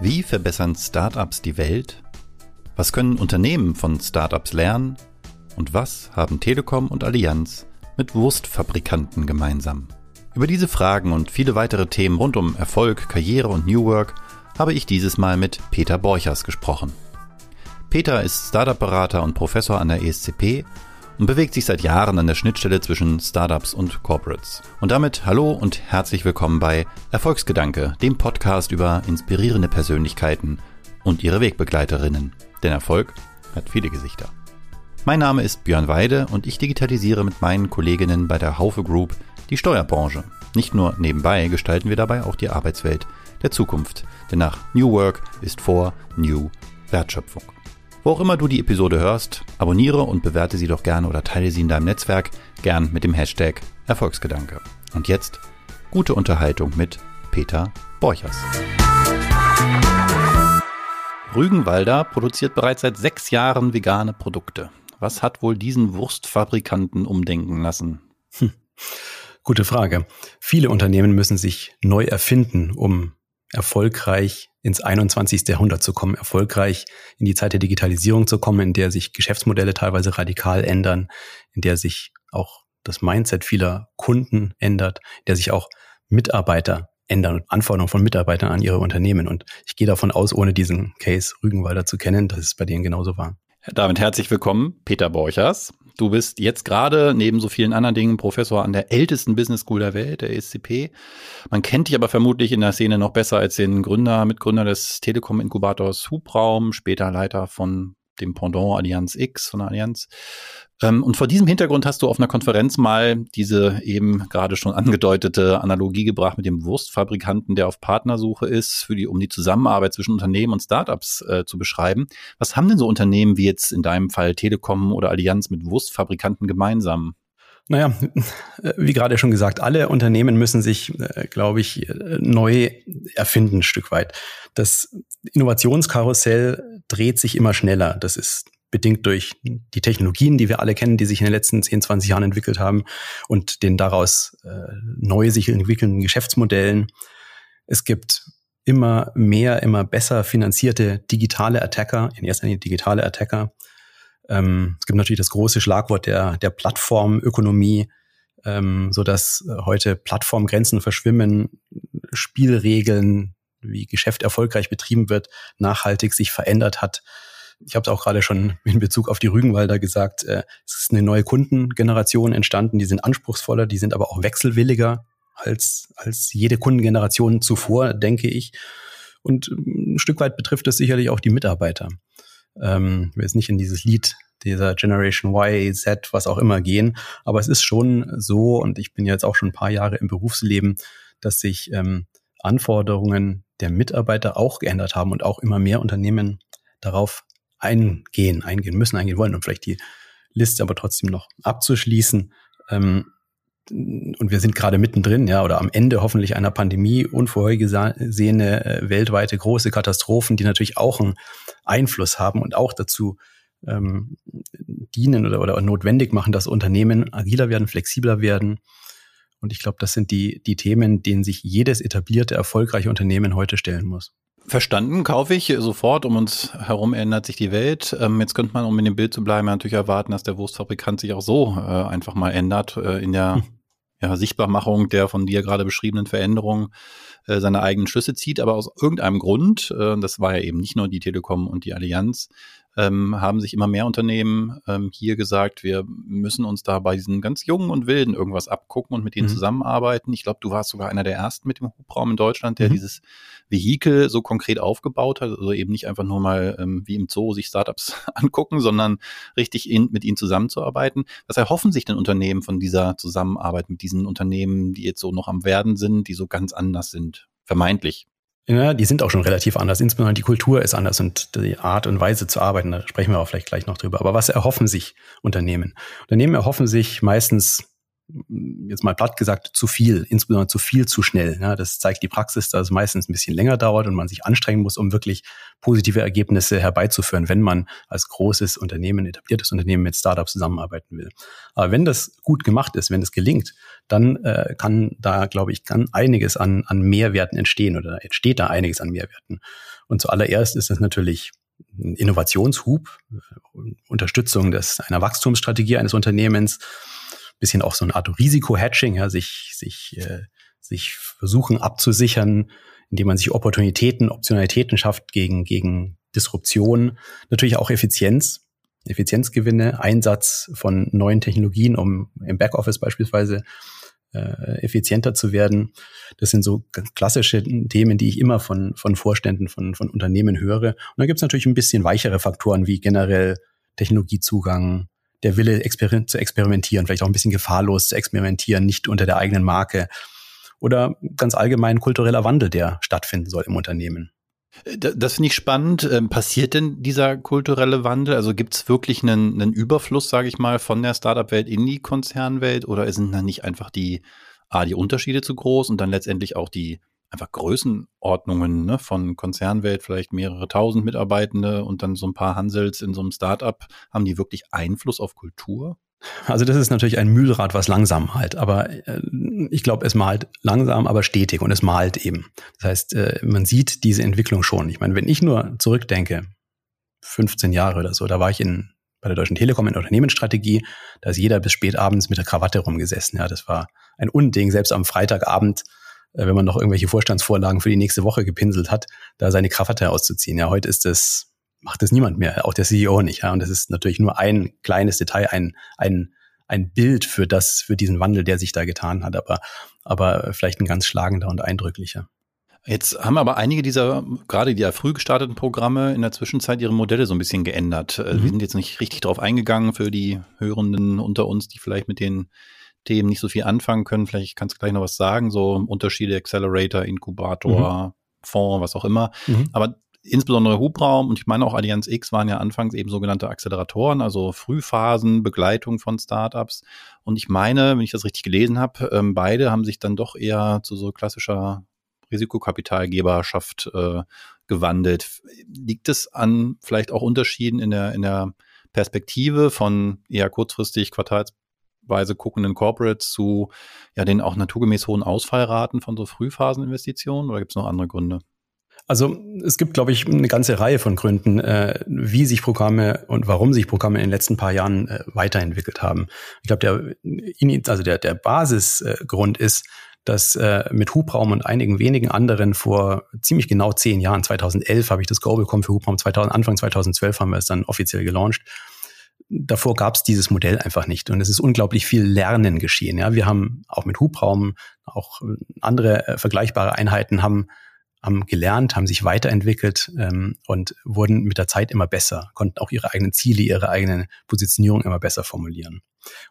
Wie verbessern Startups die Welt? Was können Unternehmen von Startups lernen? Und was haben Telekom und Allianz mit Wurstfabrikanten gemeinsam? Über diese Fragen und viele weitere Themen rund um Erfolg, Karriere und New Work habe ich dieses Mal mit Peter Borchers gesprochen. Peter ist Startup-Berater und Professor an der ESCP und bewegt sich seit Jahren an der Schnittstelle zwischen Startups und Corporates. Und damit hallo und herzlich willkommen bei Erfolgsgedanke, dem Podcast über inspirierende Persönlichkeiten und ihre Wegbegleiterinnen. Denn Erfolg hat viele Gesichter. Mein Name ist Björn Weide und ich digitalisiere mit meinen Kolleginnen bei der Haufe Group die Steuerbranche. Nicht nur nebenbei gestalten wir dabei auch die Arbeitswelt der Zukunft. Denn nach New Work ist vor New Wertschöpfung. Wo auch immer du die Episode hörst, abonniere und bewerte sie doch gerne oder teile sie in deinem Netzwerk, gern mit dem Hashtag Erfolgsgedanke. Und jetzt gute Unterhaltung mit Peter Borchers. Rügenwalder produziert bereits seit sechs Jahren vegane Produkte. Was hat wohl diesen Wurstfabrikanten umdenken lassen? Hm. Gute Frage. Viele Unternehmen müssen sich neu erfinden, um erfolgreich ins 21. Jahrhundert zu kommen, erfolgreich in die Zeit der Digitalisierung zu kommen, in der sich Geschäftsmodelle teilweise radikal ändern, in der sich auch das Mindset vieler Kunden ändert, in der sich auch Mitarbeiter ändern und Anforderungen von Mitarbeitern an ihre Unternehmen. Und ich gehe davon aus, ohne diesen Case Rügenwalder zu kennen, dass es bei denen genauso war. Damit herzlich willkommen, Peter Borchers. Du bist jetzt gerade neben so vielen anderen Dingen Professor an der ältesten Business School der Welt, der ESCP. Man kennt dich aber vermutlich in der Szene noch besser als den Gründer, Mitgründer des Telekom-Inkubators Hubraum, später Leiter von dem Pendant Allianz X von der Allianz. Ähm, und vor diesem Hintergrund hast du auf einer Konferenz mal diese eben gerade schon angedeutete Analogie gebracht mit dem Wurstfabrikanten, der auf Partnersuche ist, für die, um die Zusammenarbeit zwischen Unternehmen und Startups äh, zu beschreiben. Was haben denn so Unternehmen wie jetzt in deinem Fall Telekom oder Allianz mit Wurstfabrikanten gemeinsam? Naja, wie gerade schon gesagt, alle Unternehmen müssen sich, äh, glaube ich, neu erfinden, ein Stück weit. Das Innovationskarussell dreht sich immer schneller. Das ist bedingt durch die Technologien, die wir alle kennen, die sich in den letzten 10, 20 Jahren entwickelt haben und den daraus äh, neu sich entwickelnden Geschäftsmodellen. Es gibt immer mehr, immer besser finanzierte digitale Attacker, in erster Linie digitale Attacker, ähm, es gibt natürlich das große Schlagwort der, der Plattformökonomie, ähm, so dass äh, heute Plattformgrenzen verschwimmen, Spielregeln, wie Geschäft erfolgreich betrieben wird, nachhaltig sich verändert hat. Ich habe es auch gerade schon in Bezug auf die Rügenwalder gesagt, äh, es ist eine neue Kundengeneration entstanden, die sind anspruchsvoller, die sind aber auch wechselwilliger als, als jede Kundengeneration zuvor, denke ich. Und ähm, ein Stück weit betrifft es sicherlich auch die Mitarbeiter ähm, will jetzt nicht in dieses Lied dieser Generation Y, Z, was auch immer gehen. Aber es ist schon so, und ich bin jetzt auch schon ein paar Jahre im Berufsleben, dass sich ähm, Anforderungen der Mitarbeiter auch geändert haben und auch immer mehr Unternehmen darauf eingehen, eingehen müssen, eingehen wollen, um vielleicht die Liste aber trotzdem noch abzuschließen. Ähm, und wir sind gerade mittendrin, ja, oder am Ende hoffentlich einer Pandemie, unvorhergesehene äh, weltweite große Katastrophen, die natürlich auch einen Einfluss haben und auch dazu ähm, dienen oder, oder notwendig machen, dass Unternehmen agiler werden, flexibler werden. Und ich glaube, das sind die, die Themen, denen sich jedes etablierte, erfolgreiche Unternehmen heute stellen muss. Verstanden, kaufe ich sofort. Um uns herum ändert sich die Welt. Ähm, jetzt könnte man, um in dem Bild zu bleiben, natürlich erwarten, dass der Wurstfabrikant sich auch so äh, einfach mal ändert äh, in der hm ja, Sichtbarmachung der von dir gerade beschriebenen Veränderungen äh, seine eigenen Schlüsse zieht, aber aus irgendeinem Grund, äh, das war ja eben nicht nur die Telekom und die Allianz, ähm, haben sich immer mehr Unternehmen ähm, hier gesagt, wir müssen uns da bei diesen ganz jungen und wilden irgendwas abgucken und mit denen mhm. zusammenarbeiten. Ich glaube, du warst sogar einer der ersten mit dem Hubraum in Deutschland, der mhm. dieses Vehikel so konkret aufgebaut hat, also eben nicht einfach nur mal ähm, wie im Zoo sich Startups angucken, sondern richtig in, mit ihnen zusammenzuarbeiten. Was erhoffen sich denn Unternehmen von dieser Zusammenarbeit mit diesen Unternehmen, die jetzt so noch am Werden sind, die so ganz anders sind? Vermeintlich. Ja, die sind auch schon relativ anders. Insbesondere die Kultur ist anders und die Art und Weise zu arbeiten, da sprechen wir auch vielleicht gleich noch drüber. Aber was erhoffen sich Unternehmen? Unternehmen erhoffen sich meistens jetzt mal platt gesagt, zu viel, insbesondere zu viel zu schnell. Ja, das zeigt die Praxis, dass es meistens ein bisschen länger dauert und man sich anstrengen muss, um wirklich positive Ergebnisse herbeizuführen, wenn man als großes Unternehmen, etabliertes Unternehmen mit Startups zusammenarbeiten will. Aber wenn das gut gemacht ist, wenn es gelingt, dann äh, kann da, glaube ich, kann einiges an, an Mehrwerten entstehen oder entsteht da einiges an Mehrwerten. Und zuallererst ist das natürlich ein Innovationshub, Unterstützung des, einer Wachstumsstrategie eines Unternehmens, bisschen auch so eine Art Risiko-Hatching, ja, sich, sich, äh, sich versuchen abzusichern, indem man sich Opportunitäten, Optionalitäten schafft gegen, gegen Disruption. Natürlich auch Effizienz, Effizienzgewinne, Einsatz von neuen Technologien, um im Backoffice beispielsweise äh, effizienter zu werden. Das sind so klassische Themen, die ich immer von, von Vorständen, von, von Unternehmen höre. Und dann gibt es natürlich ein bisschen weichere Faktoren wie generell Technologiezugang, der Wille exper zu experimentieren, vielleicht auch ein bisschen gefahrlos zu experimentieren, nicht unter der eigenen Marke. Oder ganz allgemein kultureller Wandel, der stattfinden soll im Unternehmen. Äh, das finde ich spannend. Ähm, passiert denn dieser kulturelle Wandel? Also gibt es wirklich einen, einen Überfluss, sage ich mal, von der Startup-Welt in die Konzernwelt? Oder sind dann nicht einfach die, A, die Unterschiede zu groß und dann letztendlich auch die einfach Größenordnungen ne, von Konzernwelt, vielleicht mehrere tausend Mitarbeitende und dann so ein paar Hansels in so einem Startup, haben die wirklich Einfluss auf Kultur? Also das ist natürlich ein Mühlrad, was langsam halt, aber äh, ich glaube, es malt langsam, aber stetig und es malt eben. Das heißt, äh, man sieht diese Entwicklung schon. Ich meine, wenn ich nur zurückdenke, 15 Jahre oder so, da war ich in bei der Deutschen Telekom in Unternehmensstrategie, da ist jeder bis spät abends mit der Krawatte rumgesessen. Ja, das war ein Unding, selbst am Freitagabend wenn man noch irgendwelche Vorstandsvorlagen für die nächste Woche gepinselt hat, da seine Krawatte auszuziehen. Ja, heute ist das, macht das niemand mehr, auch der CEO nicht. Ja, und das ist natürlich nur ein kleines Detail, ein, ein, ein Bild für das, für diesen Wandel, der sich da getan hat, aber, aber vielleicht ein ganz schlagender und eindrücklicher. Jetzt haben aber einige dieser, gerade die ja früh gestarteten Programme in der Zwischenzeit ihre Modelle so ein bisschen geändert. Äh, mhm. Wir sind jetzt nicht richtig drauf eingegangen für die Hörenden unter uns, die vielleicht mit den Themen nicht so viel anfangen können. Vielleicht kannst du gleich noch was sagen, so Unterschiede Accelerator, Inkubator, mhm. Fonds, was auch immer. Mhm. Aber insbesondere Hubraum und ich meine auch Allianz X waren ja anfangs eben sogenannte Acceleratoren, also Frühphasen, Begleitung von Startups. Und ich meine, wenn ich das richtig gelesen habe, ähm, beide haben sich dann doch eher zu so klassischer Risikokapitalgeberschaft äh, gewandelt. Liegt es an vielleicht auch Unterschieden in der, in der Perspektive von eher kurzfristig Quartals Weise guckenden Corporates zu ja den auch naturgemäß hohen Ausfallraten von so Frühphaseninvestitionen oder gibt es noch andere Gründe? Also es gibt, glaube ich, eine ganze Reihe von Gründen, äh, wie sich Programme und warum sich Programme in den letzten paar Jahren äh, weiterentwickelt haben. Ich glaube, der, also der, der Basisgrund ist, dass äh, mit Hubraum und einigen wenigen anderen vor ziemlich genau zehn Jahren, 2011 habe ich das Go bekommen für Hubraum, 2000, Anfang 2012 haben wir es dann offiziell gelauncht davor gab es dieses Modell einfach nicht. Und es ist unglaublich viel Lernen geschehen. Ja, wir haben auch mit Hubraum, auch andere äh, vergleichbare Einheiten haben, haben gelernt, haben sich weiterentwickelt ähm, und wurden mit der Zeit immer besser, konnten auch ihre eigenen Ziele, ihre eigene Positionierung immer besser formulieren.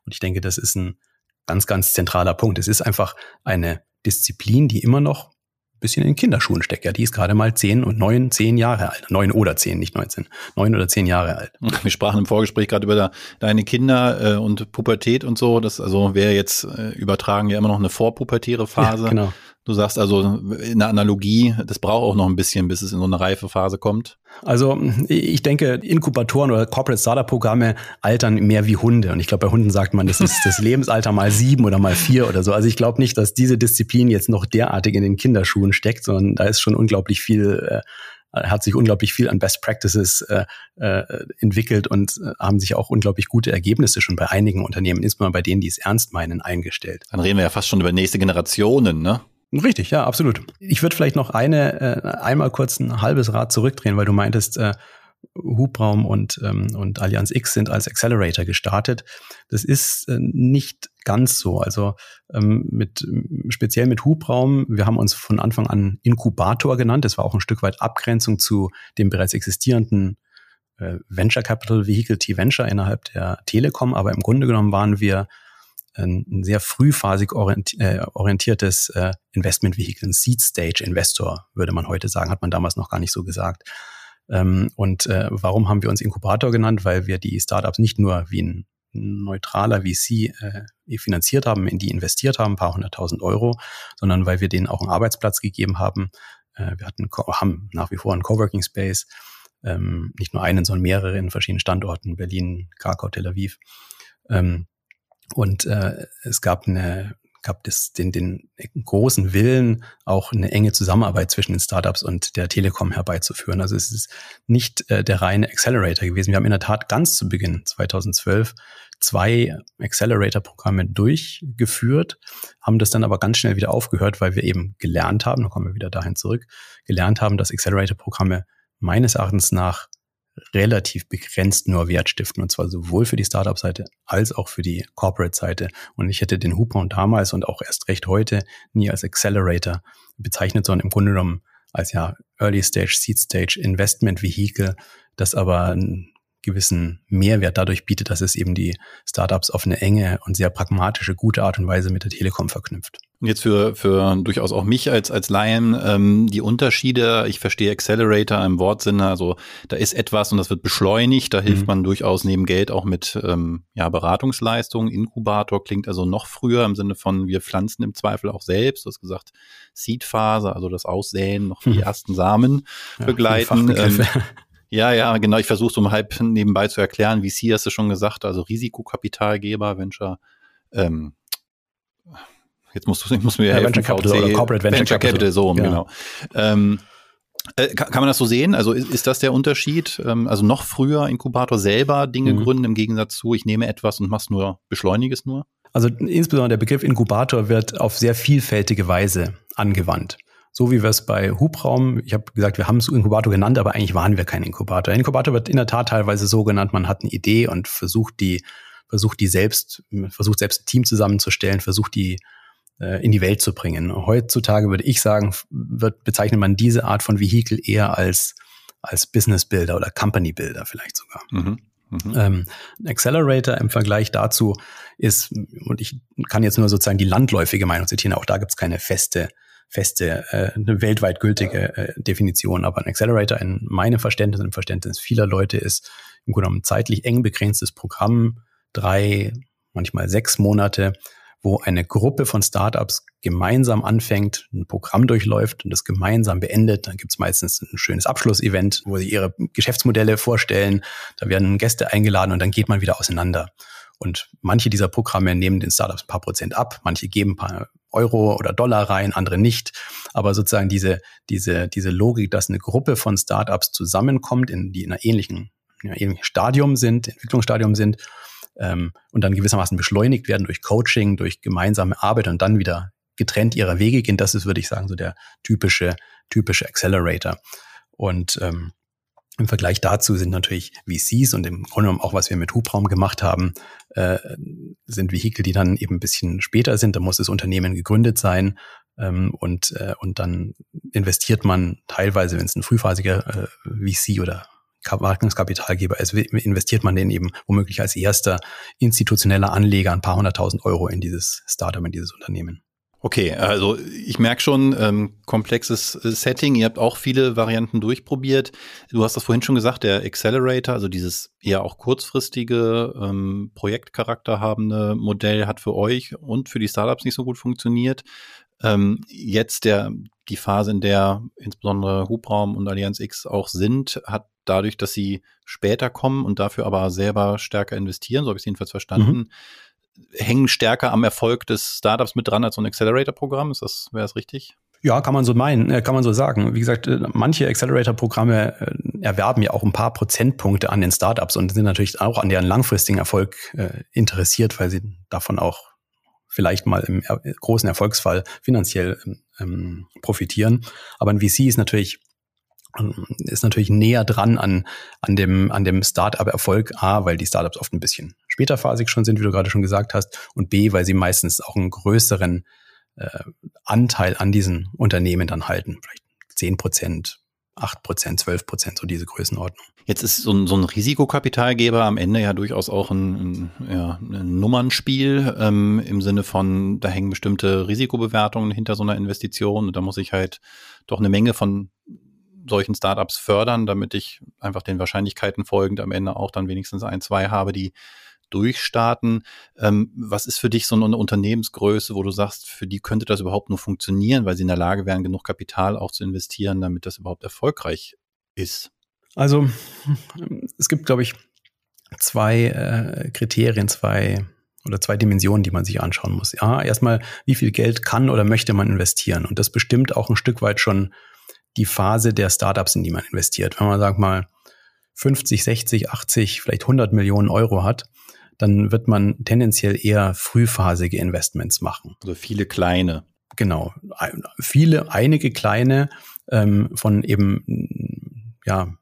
Und ich denke, das ist ein ganz, ganz zentraler Punkt. Es ist einfach eine Disziplin, die immer noch bisschen in Kinderschuhen steckt. Ja, die ist gerade mal zehn und neun, zehn Jahre alt. Neun oder zehn, nicht neunzehn. Neun oder zehn Jahre alt. Wir sprachen im Vorgespräch gerade über deine Kinder äh, und Pubertät und so. Das also wäre jetzt äh, übertragen ja immer noch eine vorpubertäre Phase. Ja, genau. Du sagst also in der Analogie, das braucht auch noch ein bisschen, bis es in so eine reife Phase kommt. Also ich denke, Inkubatoren oder Corporate Startup Programme altern mehr wie Hunde. Und ich glaube, bei Hunden sagt man, das ist das Lebensalter mal sieben oder mal vier oder so. Also ich glaube nicht, dass diese Disziplin jetzt noch derartig in den Kinderschuhen steckt, sondern da ist schon unglaublich viel äh, hat sich unglaublich viel an Best Practices äh, äh, entwickelt und äh, haben sich auch unglaublich gute Ergebnisse schon bei einigen Unternehmen, insbesondere bei denen, die es ernst meinen, eingestellt. Dann reden wir ja fast schon über nächste Generationen, ne? Richtig, ja, absolut. Ich würde vielleicht noch eine, äh, einmal kurz ein halbes Rad zurückdrehen, weil du meintest, äh, Hubraum und, ähm, und Allianz X sind als Accelerator gestartet. Das ist äh, nicht ganz so. Also ähm, mit speziell mit Hubraum, wir haben uns von Anfang an Inkubator genannt. Das war auch ein Stück weit Abgrenzung zu dem bereits existierenden äh, Venture Capital Vehicle T-Venture innerhalb der Telekom. Aber im Grunde genommen waren wir ein sehr frühphasig äh, orientiertes äh, Investmentvehikel, ein Seed Stage Investor, würde man heute sagen, hat man damals noch gar nicht so gesagt. Ähm, und äh, warum haben wir uns Inkubator genannt? Weil wir die Startups nicht nur wie ein neutraler VC äh, finanziert haben, in die investiert haben, ein paar hunderttausend Euro, sondern weil wir denen auch einen Arbeitsplatz gegeben haben. Äh, wir hatten, haben nach wie vor einen Coworking Space, ähm, nicht nur einen, sondern mehrere in verschiedenen Standorten, Berlin, Krakau, Tel Aviv. Ähm, und äh, es gab eine gab es den, den großen Willen, auch eine enge Zusammenarbeit zwischen den Startups und der Telekom herbeizuführen. Also es ist nicht äh, der reine Accelerator gewesen. Wir haben in der Tat ganz zu Beginn 2012 zwei Accelerator-Programme durchgeführt, haben das dann aber ganz schnell wieder aufgehört, weil wir eben gelernt haben, da kommen wir wieder dahin zurück, gelernt haben, dass Accelerator-Programme meines Erachtens nach relativ begrenzt nur Wert stiften und zwar sowohl für die Startup-Seite als auch für die Corporate-Seite. Und ich hätte den Hupon damals und auch erst recht heute nie als Accelerator bezeichnet, sondern im Grunde genommen als ja Early Stage, Seed Stage Investment Vehicle, das aber einen gewissen Mehrwert dadurch bietet, dass es eben die Startups auf eine enge und sehr pragmatische, gute Art und Weise mit der Telekom verknüpft. Und jetzt für, für durchaus auch mich als, als Laien ähm, die Unterschiede. Ich verstehe Accelerator im Wortsinne. Also da ist etwas und das wird beschleunigt. Da hilft mhm. man durchaus neben Geld auch mit ähm, ja, Beratungsleistungen. Inkubator klingt also noch früher im Sinne von wir pflanzen im Zweifel auch selbst. Du hast gesagt Seedphase, also das Aussäen, noch die mhm. ersten Samen ja, begleiten. Ähm, ja, ja, genau. Ich versuche so um halb nebenbei zu erklären, wie Sie hast du schon gesagt, also Risikokapitalgeber, Venture, ähm, Jetzt musst du, ich muss mir ja, helfen, Venture Capital VC, oder Corporate Venture, Venture Capital. Capital, so, ja. genau. Ähm, äh, kann, kann, man das so sehen? Also ist, ist das der Unterschied? Ähm, also noch früher Inkubator selber Dinge mhm. gründen im Gegensatz zu, ich nehme etwas und mach's nur, beschleunige es nur? Also insbesondere der Begriff Inkubator wird auf sehr vielfältige Weise angewandt. So wie wir es bei Hubraum, ich habe gesagt, wir haben es Inkubator genannt, aber eigentlich waren wir kein Inkubator. Inkubator wird in der Tat teilweise so genannt, man hat eine Idee und versucht die, versucht die selbst, versucht selbst ein Team zusammenzustellen, versucht die in die Welt zu bringen. Heutzutage würde ich sagen, wird, bezeichnet man diese Art von Vehikel eher als, als Business Builder oder Company Builder vielleicht sogar. Mhm. Mhm. Ähm, Accelerator im Vergleich dazu ist, und ich kann jetzt nur sozusagen die landläufige Meinung zitieren, auch da gibt es keine feste, feste, äh, eine weltweit gültige äh, Definition, aber ein Accelerator in meinem Verständnis und im Verständnis vieler Leute ist im Grunde genommen zeitlich eng begrenztes Programm, drei, manchmal sechs Monate, wo eine Gruppe von Startups gemeinsam anfängt, ein Programm durchläuft und das gemeinsam beendet. Dann gibt es meistens ein schönes Abschlussevent, wo sie ihre Geschäftsmodelle vorstellen. Da werden Gäste eingeladen und dann geht man wieder auseinander. Und manche dieser Programme nehmen den Startups ein paar Prozent ab, manche geben ein paar Euro oder Dollar rein, andere nicht. Aber sozusagen diese, diese, diese Logik, dass eine Gruppe von Startups zusammenkommt, in, die in einer ähnlichen, in ähnlichen Stadium sind, Entwicklungsstadium sind ähm, und dann gewissermaßen beschleunigt werden durch Coaching, durch gemeinsame Arbeit und dann wieder getrennt ihrer Wege gehen. Das ist, würde ich sagen, so der typische, typische Accelerator. Und ähm, im Vergleich dazu sind natürlich VCs und im Grunde genommen auch, was wir mit Hubraum gemacht haben, äh, sind Vehikel, die dann eben ein bisschen später sind. Da muss das Unternehmen gegründet sein ähm, und, äh, und dann investiert man teilweise, wenn es ein frühphasiger äh, VC oder Wagniskapitalgeber ist, investiert man den eben womöglich als erster institutioneller Anleger ein paar hunderttausend Euro in dieses Startup, in dieses Unternehmen. Okay, also ich merke schon, ähm, komplexes äh, Setting. Ihr habt auch viele Varianten durchprobiert. Du hast das vorhin schon gesagt, der Accelerator, also dieses eher auch kurzfristige ähm, Projektcharakter habende Modell hat für euch und für die Startups nicht so gut funktioniert. Ähm, jetzt der die Phase, in der insbesondere Hubraum und Allianz X auch sind, hat dadurch, dass sie später kommen und dafür aber selber stärker investieren, so habe ich es jedenfalls verstanden, mhm. hängen stärker am Erfolg des Startups mit dran als so ein Accelerator-Programm. Ist das, wäre das richtig? Ja, kann man so meinen, äh, kann man so sagen. Wie gesagt, äh, manche Accelerator-Programme äh, erwerben ja auch ein paar Prozentpunkte an den Startups und sind natürlich auch an deren langfristigen Erfolg interessiert, weil sie davon auch vielleicht mal im großen Erfolgsfall finanziell ähm, profitieren. Aber ein VC ist natürlich ist natürlich näher dran an, an dem, an dem Startup-Erfolg. A, weil die Startups oft ein bisschen späterphasig schon sind, wie du gerade schon gesagt hast. Und B, weil sie meistens auch einen größeren äh, Anteil an diesen Unternehmen dann halten. Vielleicht zehn Prozent, acht Prozent, zwölf Prozent, so diese Größenordnung. Jetzt ist so ein, so ein Risikokapitalgeber am Ende ja durchaus auch ein, ein, ja, ein Nummernspiel ähm, im Sinne von, da hängen bestimmte Risikobewertungen hinter so einer Investition und da muss ich halt doch eine Menge von solchen Startups fördern, damit ich einfach den Wahrscheinlichkeiten folgend am Ende auch dann wenigstens ein, zwei habe, die durchstarten. Ähm, was ist für dich so eine Unternehmensgröße, wo du sagst, für die könnte das überhaupt nur funktionieren, weil sie in der Lage wären, genug Kapital auch zu investieren, damit das überhaupt erfolgreich ist? Also es gibt, glaube ich, zwei äh, Kriterien, zwei oder zwei Dimensionen, die man sich anschauen muss. Ja, erstmal, wie viel Geld kann oder möchte man investieren? Und das bestimmt auch ein Stück weit schon die Phase der Startups, in die man investiert. Wenn man sagt mal 50, 60, 80, vielleicht 100 Millionen Euro hat, dann wird man tendenziell eher frühphasige Investments machen. Also viele kleine. Genau, viele, einige kleine ähm, von eben ja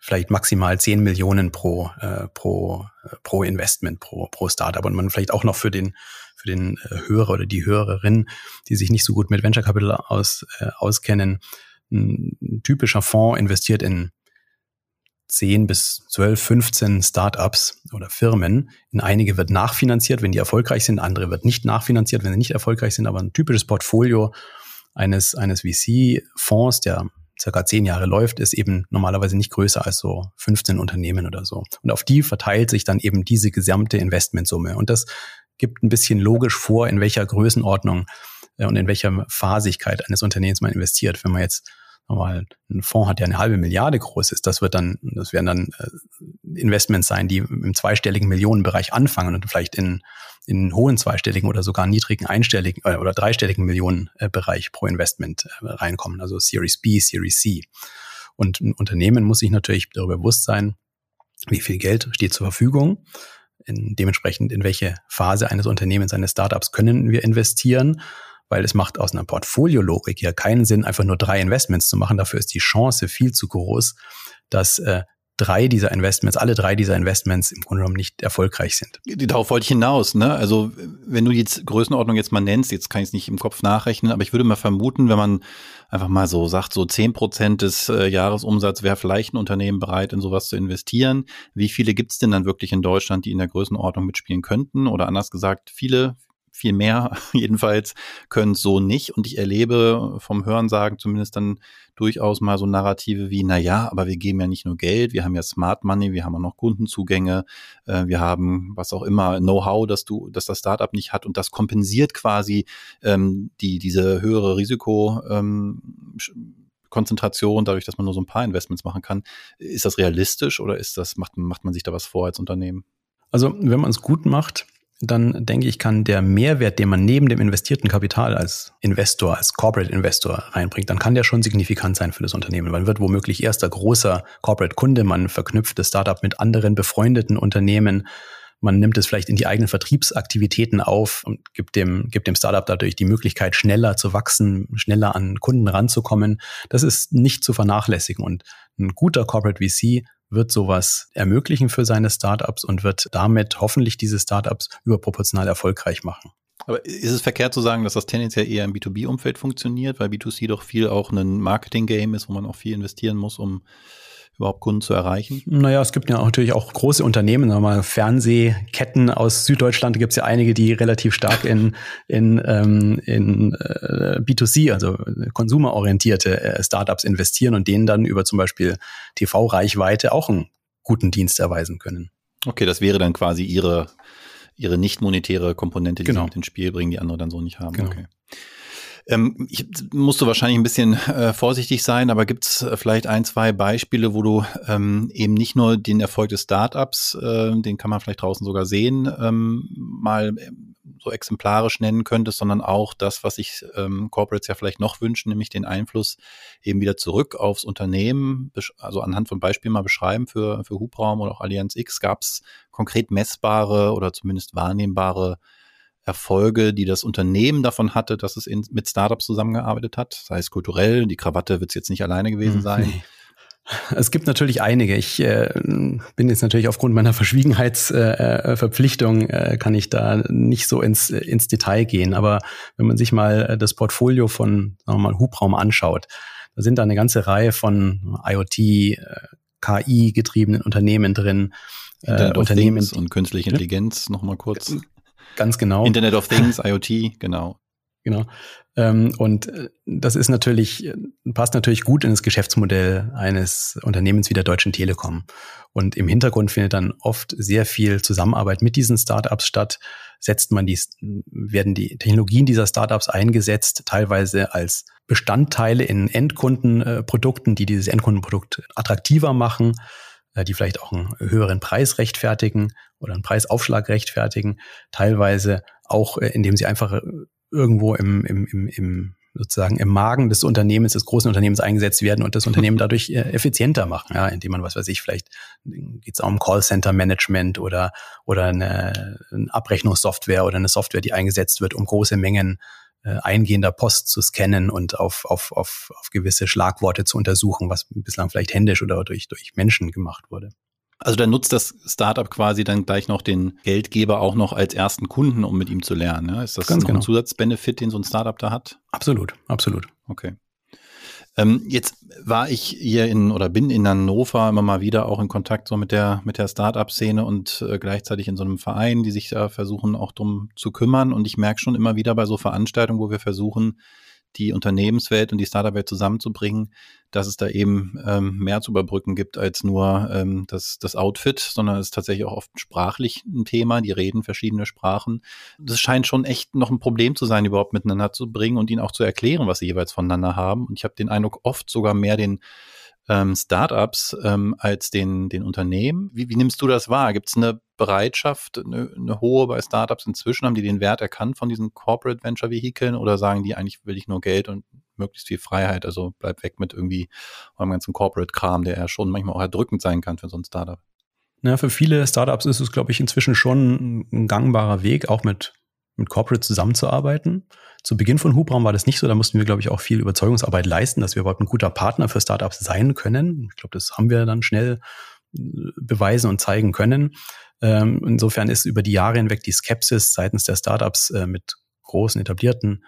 vielleicht maximal 10 Millionen pro äh, pro äh, pro Investment pro pro Startup und man vielleicht auch noch für den für den äh, Hörer oder die Hörerin, die sich nicht so gut mit Venture Capital aus, äh, auskennen, ein typischer Fonds investiert in 10 bis 12, 15 Startups oder Firmen. In einige wird nachfinanziert, wenn die erfolgreich sind, andere wird nicht nachfinanziert, wenn sie nicht erfolgreich sind, aber ein typisches Portfolio eines, eines VC-Fonds, der circa zehn Jahre läuft, ist eben normalerweise nicht größer als so 15 Unternehmen oder so. Und auf die verteilt sich dann eben diese gesamte Investmentsumme. Und das gibt ein bisschen logisch vor, in welcher Größenordnung äh, und in welcher Phasigkeit eines Unternehmens man investiert. Wenn man jetzt nochmal ein Fonds hat, der eine halbe Milliarde groß ist, das wird dann, das werden dann äh, Investments sein, die im zweistelligen Millionenbereich anfangen und vielleicht in, in hohen zweistelligen oder sogar niedrigen einstelligen äh, oder dreistelligen Millionenbereich pro Investment reinkommen, also Series B, Series C. Und ein Unternehmen muss sich natürlich darüber bewusst sein, wie viel Geld steht zur Verfügung. In, dementsprechend in welche Phase eines Unternehmens, eines Startups können wir investieren, weil es macht aus einer Portfoliologik ja keinen Sinn, einfach nur drei Investments zu machen. Dafür ist die Chance viel zu groß, dass äh, drei dieser Investments, alle drei dieser Investments im Grunde genommen nicht erfolgreich sind. Darauf wollte ich hinaus. Ne? Also wenn du die Größenordnung jetzt mal nennst, jetzt kann ich es nicht im Kopf nachrechnen, aber ich würde mal vermuten, wenn man einfach mal so sagt, so zehn Prozent des äh, Jahresumsatzes wäre vielleicht ein Unternehmen bereit, in sowas zu investieren. Wie viele gibt es denn dann wirklich in Deutschland, die in der Größenordnung mitspielen könnten? Oder anders gesagt, viele, viel mehr jedenfalls können so nicht. Und ich erlebe vom Hörensagen zumindest dann durchaus mal so Narrative wie, na ja, aber wir geben ja nicht nur Geld, wir haben ja Smart Money, wir haben auch noch Kundenzugänge, äh, wir haben was auch immer, Know-how, dass du, dass das Startup nicht hat und das kompensiert quasi ähm, die, diese höhere Risiko. Ähm, Konzentration, dadurch, dass man nur so ein paar Investments machen kann. Ist das realistisch oder ist das, macht, macht man sich da was vor als Unternehmen? Also, wenn man es gut macht, dann denke ich, kann der Mehrwert, den man neben dem investierten Kapital als Investor, als Corporate Investor reinbringt, dann kann der schon signifikant sein für das Unternehmen. Man wird womöglich erster großer Corporate Kunde, man verknüpft das Startup mit anderen befreundeten Unternehmen, man nimmt es vielleicht in die eigenen Vertriebsaktivitäten auf und gibt dem, gibt dem Startup dadurch die Möglichkeit, schneller zu wachsen, schneller an Kunden ranzukommen. Das ist nicht zu vernachlässigen und ein guter Corporate VC wird sowas ermöglichen für seine Startups und wird damit hoffentlich diese Startups überproportional erfolgreich machen. Aber ist es verkehrt zu sagen, dass das tendenziell eher im B2B-Umfeld funktioniert, weil B2C doch viel auch ein Marketing-Game ist, wo man auch viel investieren muss, um überhaupt Kunden zu erreichen? Naja, es gibt ja natürlich auch große Unternehmen, sagen wir mal Fernsehketten aus Süddeutschland gibt es ja einige, die relativ stark in, in, ähm, in äh, B2C, also konsumerorientierte äh, Startups investieren und denen dann über zum Beispiel TV-Reichweite auch einen guten Dienst erweisen können. Okay, das wäre dann quasi ihre, ihre nicht monetäre Komponente, die genau. sie mit ins Spiel bringen, die andere dann so nicht haben. Genau. Okay. Ähm, ich musst du wahrscheinlich ein bisschen äh, vorsichtig sein, aber gibt es äh, vielleicht ein, zwei Beispiele, wo du ähm, eben nicht nur den Erfolg des Startups, äh, den kann man vielleicht draußen sogar sehen, ähm, mal ähm, so exemplarisch nennen könntest, sondern auch das, was sich ähm, Corporates ja vielleicht noch wünschen, nämlich den Einfluss eben wieder zurück aufs Unternehmen, also anhand von Beispielen mal beschreiben für, für Hubraum oder auch Allianz X. Gab es konkret messbare oder zumindest wahrnehmbare Erfolge, die das Unternehmen davon hatte, dass es in, mit Startups zusammengearbeitet hat, sei es kulturell, die Krawatte wird es jetzt nicht alleine gewesen hm, sein. Nee. Es gibt natürlich einige. Ich äh, bin jetzt natürlich aufgrund meiner Verschwiegenheitsverpflichtung, äh, äh, kann ich da nicht so ins, ins Detail gehen. Aber wenn man sich mal äh, das Portfolio von sagen wir mal, Hubraum anschaut, da sind da eine ganze Reihe von IoT, äh, KI-getriebenen Unternehmen drin. Äh, Unternehmen und künstliche Intelligenz, ja? nochmal kurz. Ganz genau. Internet of Things, IoT, genau. Genau. Ähm, und äh, das ist natürlich, passt natürlich gut in das Geschäftsmodell eines Unternehmens wie der Deutschen Telekom. Und im Hintergrund findet dann oft sehr viel Zusammenarbeit mit diesen Startups statt. Setzt man die, werden die Technologien dieser Startups eingesetzt, teilweise als Bestandteile in Endkundenprodukten, die dieses Endkundenprodukt attraktiver machen, die vielleicht auch einen höheren Preis rechtfertigen oder einen Preisaufschlag rechtfertigen, teilweise auch, äh, indem sie einfach irgendwo im, im, im, im sozusagen im Magen des Unternehmens, des großen Unternehmens eingesetzt werden und das Unternehmen dadurch äh, effizienter machen, ja, indem man, was weiß ich, vielleicht geht es auch um Callcenter-Management oder, oder eine, eine Abrechnungssoftware oder eine Software, die eingesetzt wird, um große Mengen äh, eingehender Post zu scannen und auf, auf, auf, auf gewisse Schlagworte zu untersuchen, was bislang vielleicht händisch oder durch, durch Menschen gemacht wurde. Also dann nutzt das Startup quasi dann gleich noch den Geldgeber auch noch als ersten Kunden, um mit ihm zu lernen. Ja? Ist das Ganz genau. ein Zusatzbenefit, den so ein Startup da hat? Absolut, absolut. Okay. Ähm, jetzt war ich hier in oder bin in Hannover immer mal wieder auch in Kontakt so mit der mit der Startup-Szene und äh, gleichzeitig in so einem Verein, die sich da versuchen auch drum zu kümmern. Und ich merke schon immer wieder bei so Veranstaltungen, wo wir versuchen, die Unternehmenswelt und die Startup-Welt zusammenzubringen, dass es da eben ähm, mehr zu überbrücken gibt als nur ähm, das, das Outfit, sondern es ist tatsächlich auch oft sprachlich ein Thema. Die reden verschiedene Sprachen. Das scheint schon echt noch ein Problem zu sein, überhaupt miteinander zu bringen und ihnen auch zu erklären, was sie jeweils voneinander haben. Und ich habe den Eindruck, oft sogar mehr den ähm, Startups ähm, als den, den Unternehmen. Wie, wie nimmst du das wahr? Gibt es eine Bereitschaft, eine, eine hohe bei Startups inzwischen? Haben die den Wert erkannt von diesen Corporate Venture Vehikeln oder sagen die eigentlich will ich nur Geld und möglichst viel Freiheit? Also bleib weg mit irgendwie eurem ganzen Corporate-Kram, der ja schon manchmal auch erdrückend sein kann für so ein Startup. Ja, für viele Startups ist es, glaube ich, inzwischen schon ein gangbarer Weg, auch mit mit Corporate zusammenzuarbeiten. Zu Beginn von Hubraum war das nicht so. Da mussten wir, glaube ich, auch viel Überzeugungsarbeit leisten, dass wir überhaupt ein guter Partner für Startups sein können. Ich glaube, das haben wir dann schnell äh, beweisen und zeigen können. Ähm, insofern ist über die Jahre hinweg die Skepsis seitens der Startups äh, mit großen, etablierten,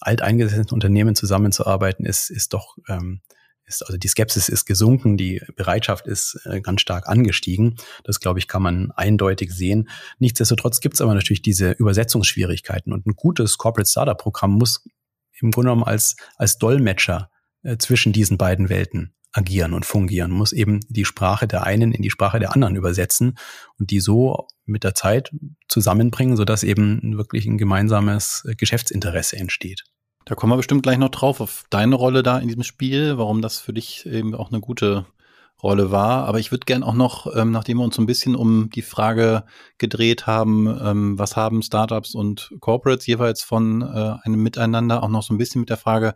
alteingesetzten Unternehmen zusammenzuarbeiten, ist, ist doch ähm, ist, also die Skepsis ist gesunken, die Bereitschaft ist äh, ganz stark angestiegen. Das, glaube ich, kann man eindeutig sehen. Nichtsdestotrotz gibt es aber natürlich diese Übersetzungsschwierigkeiten und ein gutes Corporate Startup Programm muss im Grunde genommen als, als Dolmetscher äh, zwischen diesen beiden Welten agieren und fungieren, muss eben die Sprache der einen in die Sprache der anderen übersetzen und die so mit der Zeit zusammenbringen, sodass eben wirklich ein gemeinsames äh, Geschäftsinteresse entsteht. Da kommen wir bestimmt gleich noch drauf, auf deine Rolle da in diesem Spiel, warum das für dich eben auch eine gute Rolle war. Aber ich würde gern auch noch, ähm, nachdem wir uns so ein bisschen um die Frage gedreht haben, ähm, was haben Startups und Corporates jeweils von äh, einem Miteinander, auch noch so ein bisschen mit der Frage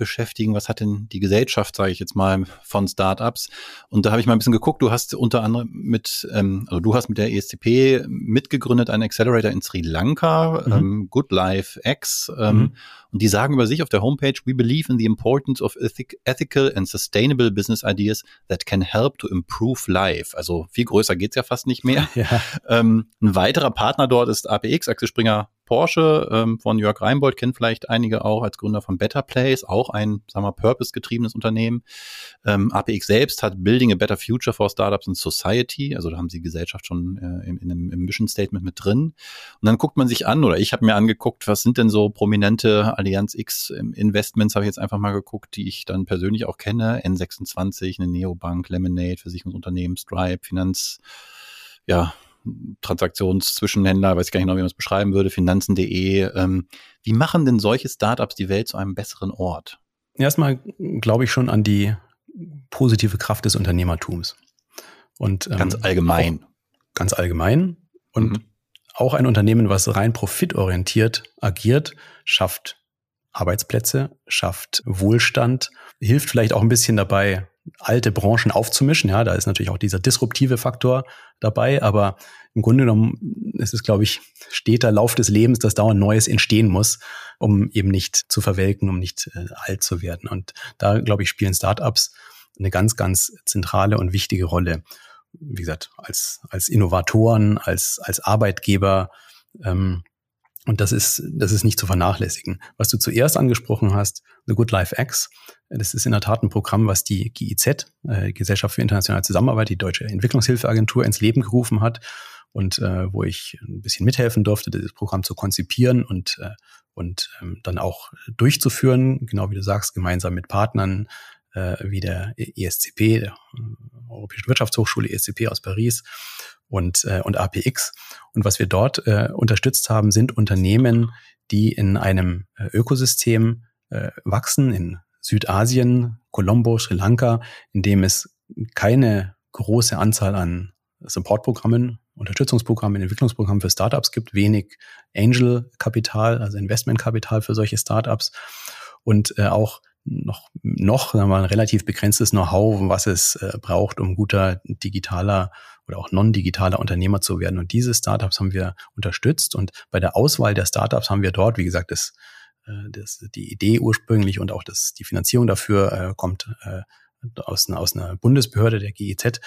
beschäftigen, was hat denn die Gesellschaft, sage ich jetzt mal, von Startups. Und da habe ich mal ein bisschen geguckt, du hast unter anderem mit, ähm, also du hast mit der ESCP mitgegründet einen Accelerator in Sri Lanka, mhm. ähm, Good Life X. Ähm, mhm. Und die sagen über sich auf der Homepage, we believe in the importance of ethic, ethical and sustainable business ideas that can help to improve life. Also viel größer geht's ja fast nicht mehr. Ja. Ähm, ein weiterer Partner dort ist APX, Axel Springer Porsche ähm, von Jörg Reinbold, kennt vielleicht einige auch als Gründer von Better Place, auch ein, sagen wir, purpose-getriebenes Unternehmen. Ähm, APX selbst hat Building a Better Future for Startups and Society, also da haben sie Gesellschaft schon äh, in, in einem, im Mission Statement mit drin. Und dann guckt man sich an, oder ich habe mir angeguckt, was sind denn so prominente Allianz X Investments, habe ich jetzt einfach mal geguckt, die ich dann persönlich auch kenne. N26, eine Neobank, Lemonade, Versicherungsunternehmen, Stripe, Finanz, ja, Transaktionszwischenhändler, weiß ich gar nicht genau, wie man es beschreiben würde, finanzen.de. Ähm, wie machen denn solche Startups die Welt zu einem besseren Ort? Erstmal glaube ich schon an die positive Kraft des Unternehmertums. Und, ähm, ganz allgemein. Ganz allgemein. Und mhm. auch ein Unternehmen, was rein profitorientiert agiert, schafft Arbeitsplätze, schafft Wohlstand, hilft vielleicht auch ein bisschen dabei, alte Branchen aufzumischen. Ja, da ist natürlich auch dieser disruptive Faktor dabei, aber im Grunde genommen ist es, glaube ich, steter Lauf des Lebens, dass dauernd Neues entstehen muss, um eben nicht zu verwelken, um nicht äh, alt zu werden. Und da, glaube ich, spielen Startups eine ganz, ganz zentrale und wichtige Rolle. Wie gesagt, als, als Innovatoren, als, als Arbeitgeber, ähm, und das ist, das ist nicht zu vernachlässigen. Was du zuerst angesprochen hast, The Good Life X, das ist in der Tat ein Programm, was die GIZ, äh, Gesellschaft für internationale Zusammenarbeit, die Deutsche Entwicklungshilfeagentur, ins Leben gerufen hat und äh, wo ich ein bisschen mithelfen durfte, dieses Programm zu konzipieren und, äh, und ähm, dann auch durchzuführen, genau wie du sagst, gemeinsam mit Partnern äh, wie der ESCP, der Europäischen Wirtschaftshochschule ESCP aus Paris und, äh, und APX. Und was wir dort äh, unterstützt haben, sind Unternehmen, die in einem äh, Ökosystem äh, wachsen, in Südasien, Colombo, Sri Lanka, in dem es keine große Anzahl an Supportprogrammen, Unterstützungsprogrammen, Entwicklungsprogrammen für Startups gibt, wenig Angel-Kapital, also Investment-Kapital für solche Startups und äh, auch noch, noch sagen wir mal, ein relativ begrenztes Know-how, was es äh, braucht, um guter digitaler oder auch non-digitaler Unternehmer zu werden. Und diese Startups haben wir unterstützt. Und bei der Auswahl der Startups haben wir dort, wie gesagt, das, äh, das, die Idee ursprünglich und auch das, die Finanzierung dafür äh, kommt äh, aus, aus einer Bundesbehörde, der GIZ,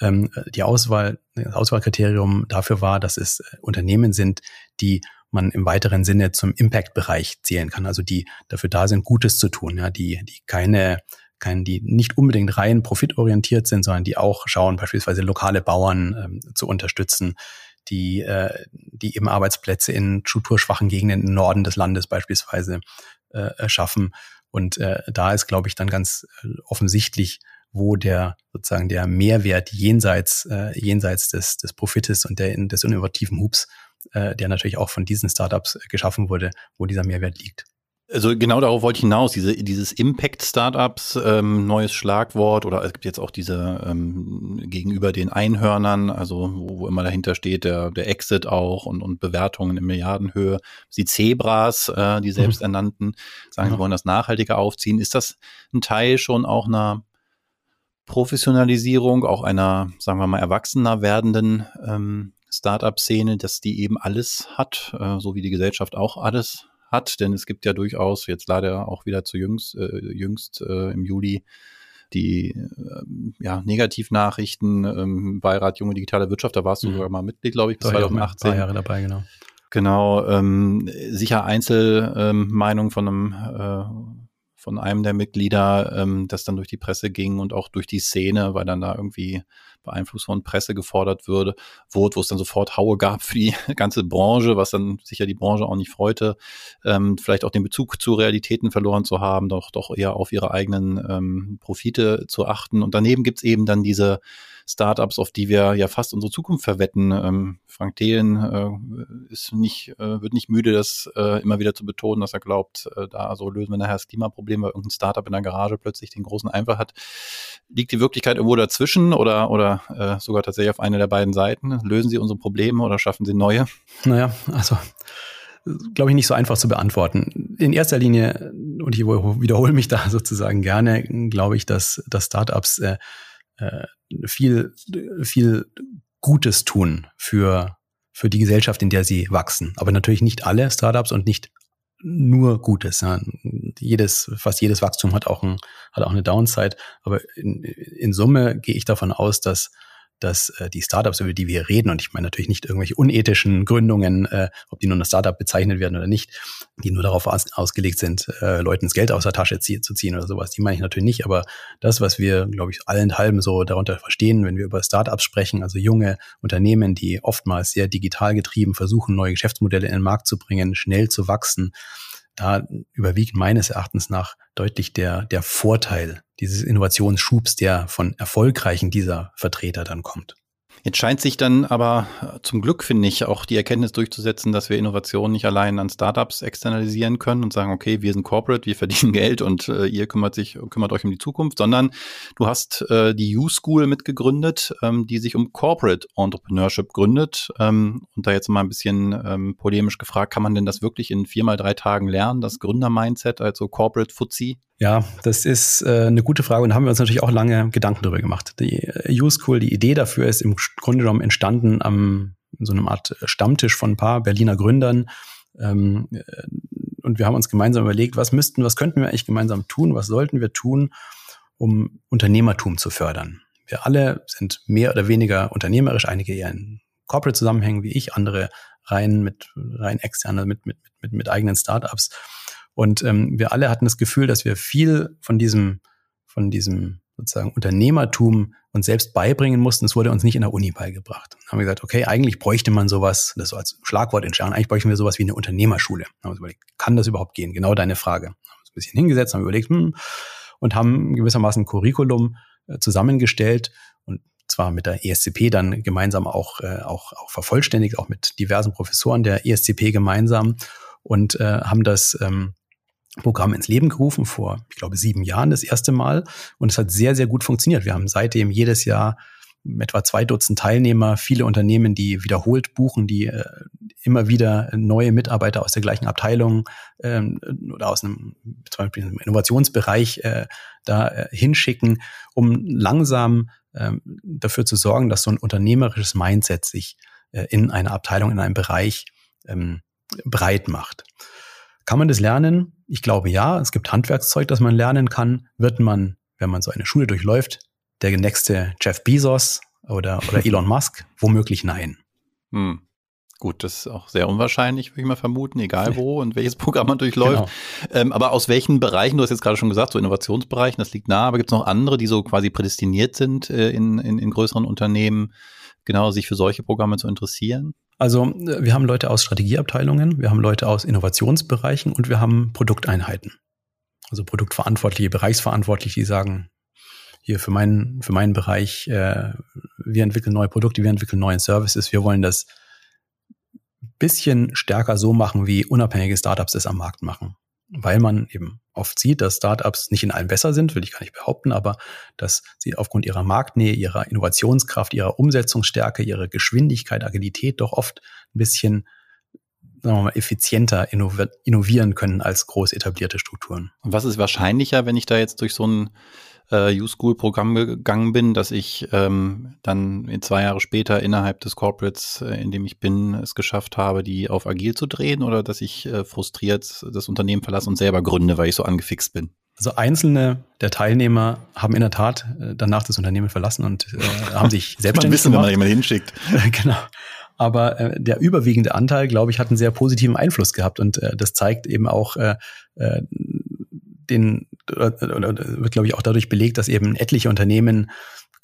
ähm, die Auswahl, das Auswahlkriterium dafür war, dass es äh, Unternehmen sind, die man im weiteren Sinne zum Impact-Bereich zählen kann, also die dafür da sind, Gutes zu tun, ja, die, die keine, kein, die nicht unbedingt rein profitorientiert sind, sondern die auch schauen, beispielsweise lokale Bauern ähm, zu unterstützen, die, äh, die eben Arbeitsplätze in strukturschwachen Gegenden im Norden des Landes beispielsweise äh, schaffen. Und äh, da ist, glaube ich, dann ganz äh, offensichtlich, wo der sozusagen der Mehrwert jenseits, äh, jenseits des, des Profites und der, des innovativen Hubs, äh, der natürlich auch von diesen Startups geschaffen wurde, wo dieser Mehrwert liegt. Also genau darauf wollte ich hinaus, diese, dieses Impact-Startups, ähm, neues Schlagwort, oder es gibt jetzt auch diese ähm, gegenüber den Einhörnern, also wo, wo immer dahinter steht, der, der Exit auch und, und Bewertungen in Milliardenhöhe. Die Zebras, äh, die mhm. selbsternannten, sagen, ja. sie wollen das nachhaltiger aufziehen. Ist das ein Teil schon auch einer Professionalisierung, auch einer, sagen wir mal, erwachsener werdenden ähm, Startup-Szene, dass die eben alles hat, äh, so wie die Gesellschaft auch alles hat, denn es gibt ja durchaus jetzt leider auch wieder zu jüngst, äh, jüngst äh, im Juli die äh, ja, Negativnachrichten ähm, Beirat Junge Digitale Wirtschaft, da warst du mhm. sogar mal Mitglied, glaube ich, bis 2018. Ein paar Jahre dabei, genau. Genau, ähm, sicher Einzelmeinung ähm, von einem äh, von einem der Mitglieder, ähm, das dann durch die Presse ging und auch durch die Szene, weil dann da irgendwie Beeinfluss von Presse gefordert würde, wurde, wo es dann sofort Haue gab für die ganze Branche, was dann sicher die Branche auch nicht freute, ähm, vielleicht auch den Bezug zu Realitäten verloren zu haben, doch, doch eher auf ihre eigenen ähm, Profite zu achten. Und daneben gibt's eben dann diese Startups, auf die wir ja fast unsere Zukunft verwetten. Ähm, Frank Thelen äh, ist nicht, äh, wird nicht müde, das äh, immer wieder zu betonen, dass er glaubt, äh, da so lösen wir nachher das Klimaproblem, weil irgendein Startup in der Garage plötzlich den großen Einfall hat. Liegt die Wirklichkeit irgendwo dazwischen oder, oder äh, sogar tatsächlich auf einer der beiden Seiten? Lösen sie unsere Probleme oder schaffen sie neue? Naja, also glaube ich, nicht so einfach zu beantworten. In erster Linie, und ich wiederhole mich da sozusagen gerne, glaube ich, dass, dass Startups äh, äh, viel, viel Gutes tun für, für die Gesellschaft, in der sie wachsen. Aber natürlich nicht alle Startups und nicht nur Gutes. Ja. Jedes, fast jedes Wachstum hat auch, ein, hat auch eine Downside. Aber in, in Summe gehe ich davon aus, dass dass äh, die Startups, über die wir reden, und ich meine natürlich nicht irgendwelche unethischen Gründungen, äh, ob die nur eine Startup bezeichnet werden oder nicht, die nur darauf aus, ausgelegt sind, äh, Leuten das Geld aus der Tasche zie zu ziehen oder sowas, die meine ich natürlich nicht, aber das, was wir, glaube ich, allenthalben so darunter verstehen, wenn wir über Startups sprechen, also junge Unternehmen, die oftmals sehr digital getrieben versuchen, neue Geschäftsmodelle in den Markt zu bringen, schnell zu wachsen, da überwiegt meines Erachtens nach deutlich der, der Vorteil dieses Innovationsschubs, der von erfolgreichen dieser Vertreter dann kommt. Jetzt scheint sich dann aber äh, zum Glück, finde ich, auch die Erkenntnis durchzusetzen, dass wir Innovationen nicht allein an Startups externalisieren können und sagen, okay, wir sind Corporate, wir verdienen Geld und äh, ihr kümmert sich, kümmert euch um die Zukunft, sondern du hast äh, die U-School mitgegründet, ähm, die sich um Corporate Entrepreneurship gründet. Ähm, und da jetzt mal ein bisschen ähm, polemisch gefragt, kann man denn das wirklich in vier mal drei Tagen lernen, das Gründer-Mindset, also Corporate Fuzzy? Ja, das ist äh, eine gute Frage und da haben wir uns natürlich auch lange Gedanken darüber gemacht. Die äh, U-School, die Idee dafür ist im Grunde genommen entstanden am in so einem Art Stammtisch von ein paar Berliner Gründern. Ähm, äh, und wir haben uns gemeinsam überlegt, was müssten, was könnten wir eigentlich gemeinsam tun, was sollten wir tun, um Unternehmertum zu fördern. Wir alle sind mehr oder weniger unternehmerisch, einige eher in Corporate-Zusammenhängen wie ich, andere rein mit rein externe, mit, mit, mit, mit eigenen Startups. Und ähm, wir alle hatten das Gefühl, dass wir viel von diesem, von diesem sozusagen Unternehmertum uns selbst beibringen mussten. Es wurde uns nicht in der Uni beigebracht. Dann haben wir gesagt, okay, eigentlich bräuchte man sowas, das so als Schlagwort entstanden, eigentlich bräuchten wir sowas wie eine Unternehmerschule. Dann haben wir uns überlegt, kann das überhaupt gehen? Genau deine Frage. Haben uns ein bisschen hingesetzt, haben überlegt, hm, und haben gewissermaßen ein Curriculum äh, zusammengestellt und zwar mit der ESCP dann gemeinsam auch, äh, auch, auch vervollständigt, auch mit diversen Professoren der ESCP gemeinsam und äh, haben das ähm, Programm ins Leben gerufen vor, ich glaube, sieben Jahren das erste Mal. Und es hat sehr, sehr gut funktioniert. Wir haben seitdem jedes Jahr etwa zwei Dutzend Teilnehmer, viele Unternehmen, die wiederholt buchen, die äh, immer wieder neue Mitarbeiter aus der gleichen Abteilung ähm, oder aus einem zum Beispiel einem Innovationsbereich äh, da äh, hinschicken, um langsam ähm, dafür zu sorgen, dass so ein unternehmerisches Mindset sich äh, in einer Abteilung, in einem Bereich ähm, breit macht. Kann man das lernen? Ich glaube ja. Es gibt Handwerkszeug, das man lernen kann. Wird man, wenn man so eine Schule durchläuft, der nächste Jeff Bezos oder, oder Elon Musk? Womöglich nein. Hm. Gut, das ist auch sehr unwahrscheinlich, würde ich mal vermuten, egal wo und welches Programm man durchläuft. Genau. Ähm, aber aus welchen Bereichen, du hast jetzt gerade schon gesagt, so Innovationsbereichen, das liegt nah, aber gibt es noch andere, die so quasi prädestiniert sind, äh, in, in, in größeren Unternehmen, genau sich für solche Programme zu interessieren? Also äh, wir haben Leute aus Strategieabteilungen, wir haben Leute aus Innovationsbereichen und wir haben Produkteinheiten. Also Produktverantwortliche, Bereichsverantwortliche, die sagen, hier für meinen, für meinen Bereich, äh, wir entwickeln neue Produkte, wir entwickeln neue Services, wir wollen das bisschen stärker so machen, wie unabhängige Startups es am Markt machen weil man eben oft sieht, dass Startups nicht in allem besser sind, will ich gar nicht behaupten, aber dass sie aufgrund ihrer Marktnähe, ihrer Innovationskraft, ihrer Umsetzungsstärke, ihrer Geschwindigkeit, Agilität doch oft ein bisschen sagen wir mal, effizienter innovieren können als groß etablierte Strukturen. Und was ist wahrscheinlicher, wenn ich da jetzt durch so ein äh, U-School-Programm gegangen bin, dass ich ähm, dann zwei Jahre später innerhalb des Corporates, äh, in dem ich bin, es geschafft habe, die auf agil zu drehen oder dass ich äh, frustriert das Unternehmen verlasse und selber gründe, weil ich so angefixt bin? Also einzelne der Teilnehmer haben in der Tat äh, danach das Unternehmen verlassen und äh, haben sich selbstständig wissen, gemacht. wenn man jemanden hinsschickt. genau. Aber äh, der überwiegende Anteil, glaube ich, hat einen sehr positiven Einfluss gehabt und äh, das zeigt eben auch äh, äh, den oder, oder wird, glaube ich, auch dadurch belegt, dass eben etliche Unternehmen,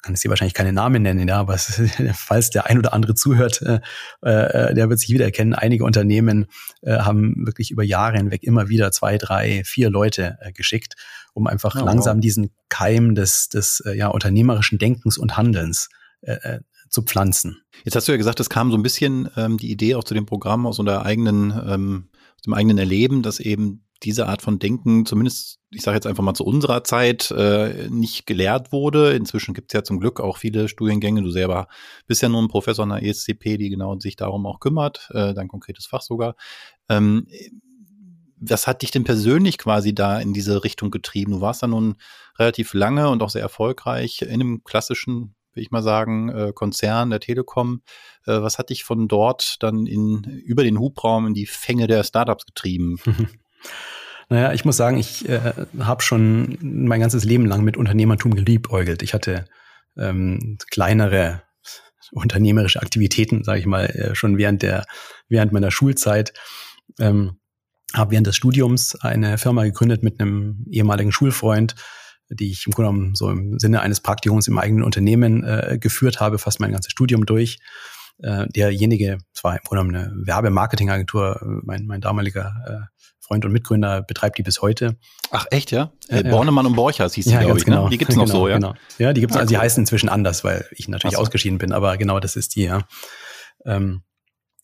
kann ich sie wahrscheinlich keine Namen nennen, ja, aber es, falls der ein oder andere zuhört, äh, äh, der wird sich wiedererkennen. Einige Unternehmen äh, haben wirklich über Jahre hinweg immer wieder zwei, drei, vier Leute äh, geschickt, um einfach oh, langsam wow. diesen Keim des, des äh, ja, unternehmerischen Denkens und Handelns äh, äh, zu pflanzen. Jetzt hast du ja gesagt, es kam so ein bisschen ähm, die Idee auch zu dem Programm aus unserer eigenen, ähm, aus dem eigenen Erleben, dass eben diese Art von Denken, zumindest, ich sage jetzt einfach mal zu unserer Zeit, äh, nicht gelehrt wurde. Inzwischen gibt es ja zum Glück auch viele Studiengänge. Du selber bist ja nur ein Professor an der ESCP, die genau sich darum auch kümmert, äh, dein konkretes Fach sogar. Ähm, was hat dich denn persönlich quasi da in diese Richtung getrieben? Du warst da nun relativ lange und auch sehr erfolgreich in einem klassischen, will ich mal sagen, äh, Konzern der Telekom. Äh, was hat dich von dort dann in, über den Hubraum in die Fänge der Startups getrieben? Naja, ich muss sagen, ich äh, habe schon mein ganzes Leben lang mit Unternehmertum geliebäugelt. Ich hatte ähm, kleinere unternehmerische Aktivitäten, sage ich mal, äh, schon während der während meiner Schulzeit. Ähm, habe während des Studiums eine Firma gegründet mit einem ehemaligen Schulfreund, die ich im Grunde genommen so im Sinne eines Praktikums im eigenen Unternehmen äh, geführt habe, fast mein ganzes Studium durch. Äh, derjenige, es war im Grunde genommen eine Werbemarketingagentur, mein, mein damaliger äh, Freund und Mitgründer betreibt die bis heute. Ach echt, ja? Äh, Bornemann und Borchers hieß die, ja, glaube ich. Ne? Genau. Die gibt's noch genau, so, ja? Genau. Ja, die gibt's, ah, also die heißen inzwischen anders, weil ich natürlich so. ausgeschieden bin, aber genau das ist die, ja. Ähm,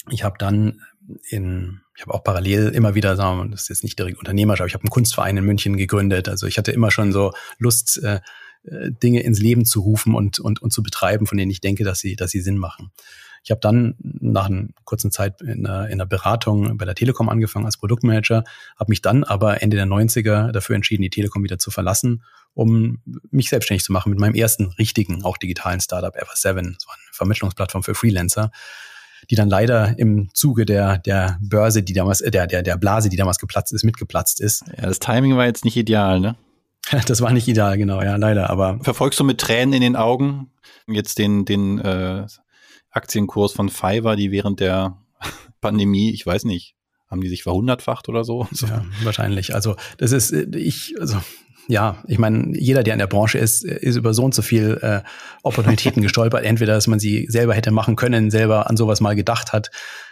ich habe dann in, ich habe auch parallel immer wieder, sagen wir mal, das ist jetzt nicht direkt unternehmerisch, aber ich habe einen Kunstverein in München gegründet. Also ich hatte immer schon so Lust, äh, äh Dinge ins Leben zu rufen und, und, und zu betreiben, von denen ich denke, dass sie, dass sie Sinn machen. Ich habe dann nach einer kurzen Zeit in einer, in einer Beratung bei der Telekom angefangen als Produktmanager, habe mich dann aber Ende der 90er dafür entschieden, die Telekom wieder zu verlassen, um mich selbstständig zu machen mit meinem ersten richtigen, auch digitalen Startup Ever7, so eine Vermittlungsplattform für Freelancer die dann leider im Zuge der, der Börse, die damals, äh, der, der, der Blase, die damals geplatzt ist, mitgeplatzt ist. Ja, das Timing war jetzt nicht ideal, ne? Das war nicht ideal, genau, ja, leider, aber. Verfolgst du mit Tränen in den Augen jetzt den, den äh, Aktienkurs von Fiverr, die während der Pandemie, ich weiß nicht, haben die sich verhundertfacht oder so? Ja, wahrscheinlich. Also das ist, ich, also ja, ich meine, jeder, der in der Branche ist, ist über so und so viel äh, Opportunitäten gestolpert. Entweder, dass man sie selber hätte machen können, selber an sowas mal gedacht hat,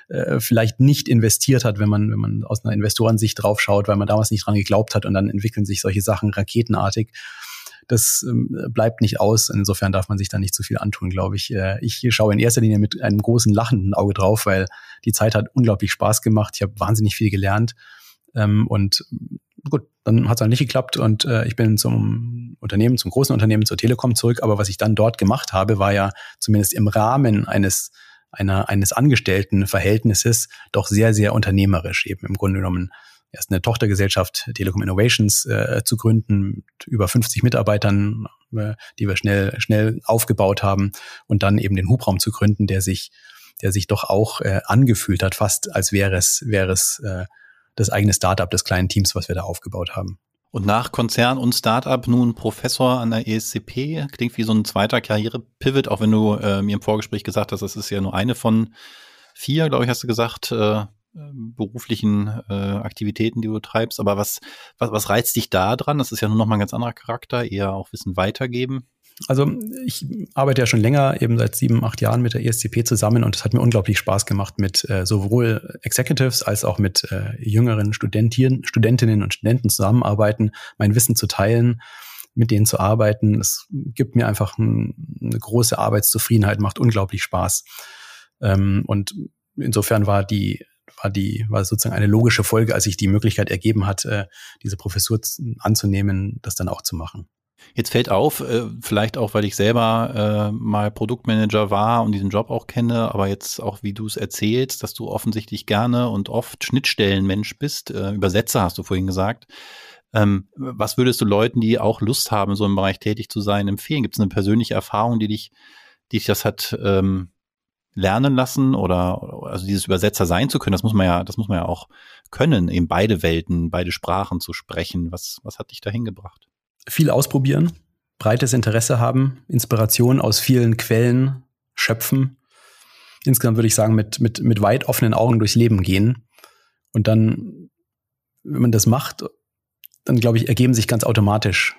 äh, vielleicht nicht investiert hat, wenn man, wenn man aus einer Investorensicht draufschaut, weil man damals nicht dran geglaubt hat und dann entwickeln sich solche Sachen raketenartig. Das ähm, bleibt nicht aus. Insofern darf man sich da nicht zu viel antun, glaube ich. Äh, ich schaue in erster Linie mit einem großen lachenden Auge drauf, weil die Zeit hat unglaublich Spaß gemacht. Ich habe wahnsinnig viel gelernt. Ähm, und gut, dann hat es halt nicht geklappt und äh, ich bin zum Unternehmen, zum großen Unternehmen, zur Telekom zurück. Aber was ich dann dort gemacht habe, war ja zumindest im Rahmen eines einer, eines Angestelltenverhältnisses doch sehr, sehr unternehmerisch. Eben im Grunde genommen erst eine Tochtergesellschaft Telekom Innovations äh, zu gründen mit über 50 Mitarbeitern, äh, die wir schnell, schnell aufgebaut haben und dann eben den Hubraum zu gründen, der sich, der sich doch auch äh, angefühlt hat, fast als wäre es, wäre es äh, das eigene Startup des kleinen Teams, was wir da aufgebaut haben. Und nach Konzern und Startup nun Professor an der ESCP, klingt wie so ein zweiter Karriere-Pivot, auch wenn du äh, mir im Vorgespräch gesagt hast, das ist ja nur eine von vier, glaube ich, hast du gesagt, äh, beruflichen äh, Aktivitäten, die du treibst. Aber was, was, was reizt dich da dran? Das ist ja nur noch mal ein ganz anderer Charakter, eher auch Wissen weitergeben. Also ich arbeite ja schon länger, eben seit sieben, acht Jahren mit der ESCP zusammen und es hat mir unglaublich Spaß gemacht, mit äh, sowohl Executives als auch mit äh, jüngeren Studentieren, Studentinnen und Studenten zusammenarbeiten, mein Wissen zu teilen, mit denen zu arbeiten. Es gibt mir einfach ein, eine große Arbeitszufriedenheit, macht unglaublich Spaß. Ähm, und insofern war die war die war sozusagen eine logische Folge, als sich die Möglichkeit ergeben hat, äh, diese Professur anzunehmen, das dann auch zu machen. Jetzt fällt auf, äh, vielleicht auch, weil ich selber äh, mal Produktmanager war und diesen Job auch kenne, aber jetzt auch, wie du es erzählst, dass du offensichtlich gerne und oft Schnittstellenmensch bist. Übersetzer hast du vorhin gesagt. Ähm, was würdest du Leuten, die auch Lust haben, so im Bereich tätig zu sein, empfehlen? Gibt es eine persönliche Erfahrung, die dich, die dich das hat ähm, lernen lassen oder also dieses Übersetzer sein zu können? Das muss man ja, das muss man ja auch können, eben beide Welten, beide Sprachen zu sprechen. Was, was hat dich dahin gebracht? viel ausprobieren, breites Interesse haben, Inspiration aus vielen Quellen schöpfen. Insgesamt würde ich sagen, mit, mit, mit weit offenen Augen durchs Leben gehen. Und dann, wenn man das macht, dann glaube ich, ergeben sich ganz automatisch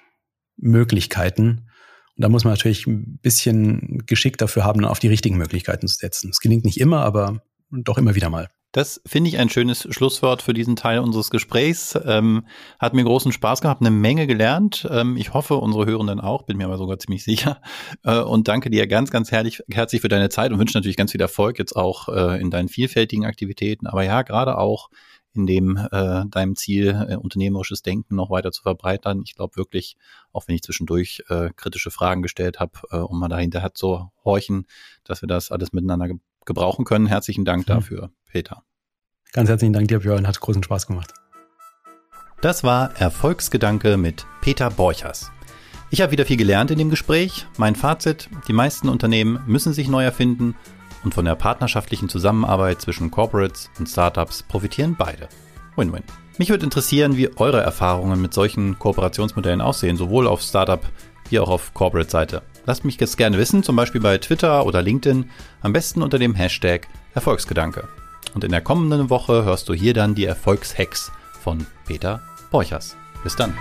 Möglichkeiten. Und da muss man natürlich ein bisschen Geschick dafür haben, auf die richtigen Möglichkeiten zu setzen. Es gelingt nicht immer, aber doch immer wieder mal. Das finde ich ein schönes Schlusswort für diesen Teil unseres Gesprächs. Ähm, hat mir großen Spaß gehabt, eine Menge gelernt. Ähm, ich hoffe, unsere Hörenden auch, bin mir aber sogar ziemlich sicher. Äh, und danke dir ganz, ganz herrlich, herzlich für deine Zeit und wünsche natürlich ganz viel Erfolg jetzt auch äh, in deinen vielfältigen Aktivitäten. Aber ja, gerade auch in dem äh, deinem Ziel, äh, unternehmerisches Denken noch weiter zu verbreitern. Ich glaube wirklich, auch wenn ich zwischendurch äh, kritische Fragen gestellt habe, äh, um mal dahinter hat zu horchen, dass wir das alles miteinander ge gebrauchen können. Herzlichen Dank mhm. dafür, Peter. Ganz herzlichen Dank dir, Björn. Hat großen Spaß gemacht. Das war Erfolgsgedanke mit Peter Borchers. Ich habe wieder viel gelernt in dem Gespräch. Mein Fazit, die meisten Unternehmen müssen sich neu erfinden und von der partnerschaftlichen Zusammenarbeit zwischen Corporates und Startups profitieren beide. Win-win. Mich würde interessieren, wie eure Erfahrungen mit solchen Kooperationsmodellen aussehen, sowohl auf Startup wie auch auf Corporate-Seite. Lasst mich jetzt gerne wissen, zum Beispiel bei Twitter oder LinkedIn, am besten unter dem Hashtag Erfolgsgedanke. Und in der kommenden Woche hörst du hier dann die Erfolgshacks von Peter Borchers. Bis dann.